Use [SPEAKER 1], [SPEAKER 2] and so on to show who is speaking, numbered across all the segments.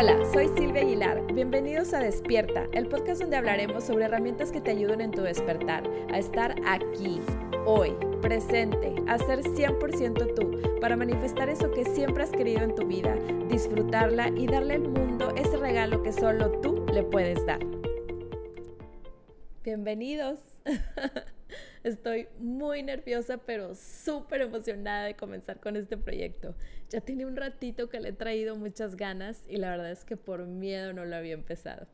[SPEAKER 1] Hola, soy Silvia Aguilar. Bienvenidos a Despierta, el podcast donde hablaremos sobre herramientas que te ayuden en tu despertar, a estar aquí, hoy, presente, a ser 100% tú, para manifestar eso que siempre has querido en tu vida, disfrutarla y darle al mundo ese regalo que solo tú le puedes dar. Bienvenidos. Estoy muy nerviosa, pero súper emocionada de comenzar con este proyecto. Ya tiene un ratito que le he traído muchas ganas y la verdad es que por miedo no lo había empezado.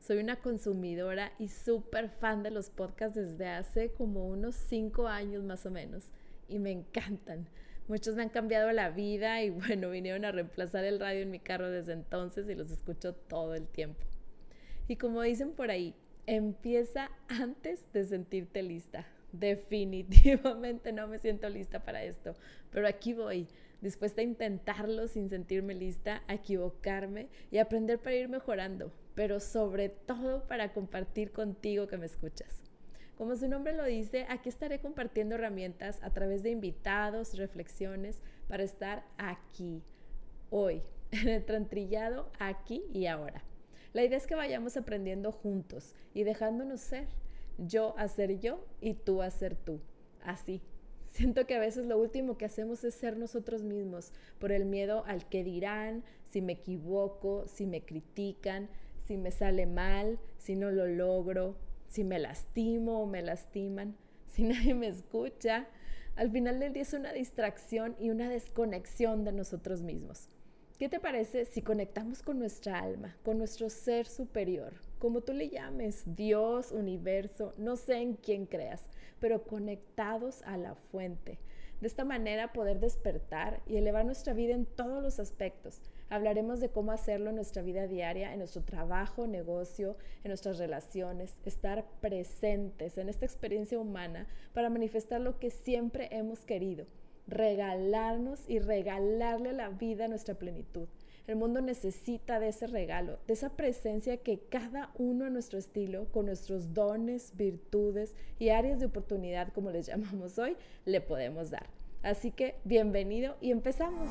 [SPEAKER 1] Soy una consumidora y súper fan de los podcasts desde hace como unos cinco años más o menos y me encantan. Muchos me han cambiado la vida y bueno, vinieron a reemplazar el radio en mi carro desde entonces y los escucho todo el tiempo. Y como dicen por ahí, empieza antes de sentirte lista definitivamente no me siento lista para esto, pero aquí voy, dispuesta a intentarlo sin sentirme lista, a equivocarme y aprender para ir mejorando, pero sobre todo para compartir contigo que me escuchas. Como su nombre lo dice, aquí estaré compartiendo herramientas a través de invitados, reflexiones, para estar aquí, hoy, en el trantrillado, aquí y ahora. La idea es que vayamos aprendiendo juntos y dejándonos ser yo hacer yo y tú hacer tú. Así. Siento que a veces lo último que hacemos es ser nosotros mismos por el miedo al que dirán, si me equivoco, si me critican, si me sale mal, si no lo logro, si me lastimo o me lastiman, si nadie me escucha. Al final del día es una distracción y una desconexión de nosotros mismos. ¿Qué te parece si conectamos con nuestra alma, con nuestro ser superior, como tú le llames, Dios, universo, no sé en quién creas, pero conectados a la fuente? De esta manera poder despertar y elevar nuestra vida en todos los aspectos. Hablaremos de cómo hacerlo en nuestra vida diaria, en nuestro trabajo, negocio, en nuestras relaciones, estar presentes en esta experiencia humana para manifestar lo que siempre hemos querido regalarnos y regalarle la vida a nuestra plenitud. El mundo necesita de ese regalo, de esa presencia que cada uno a nuestro estilo, con nuestros dones, virtudes y áreas de oportunidad, como les llamamos hoy, le podemos dar. Así que bienvenido y empezamos.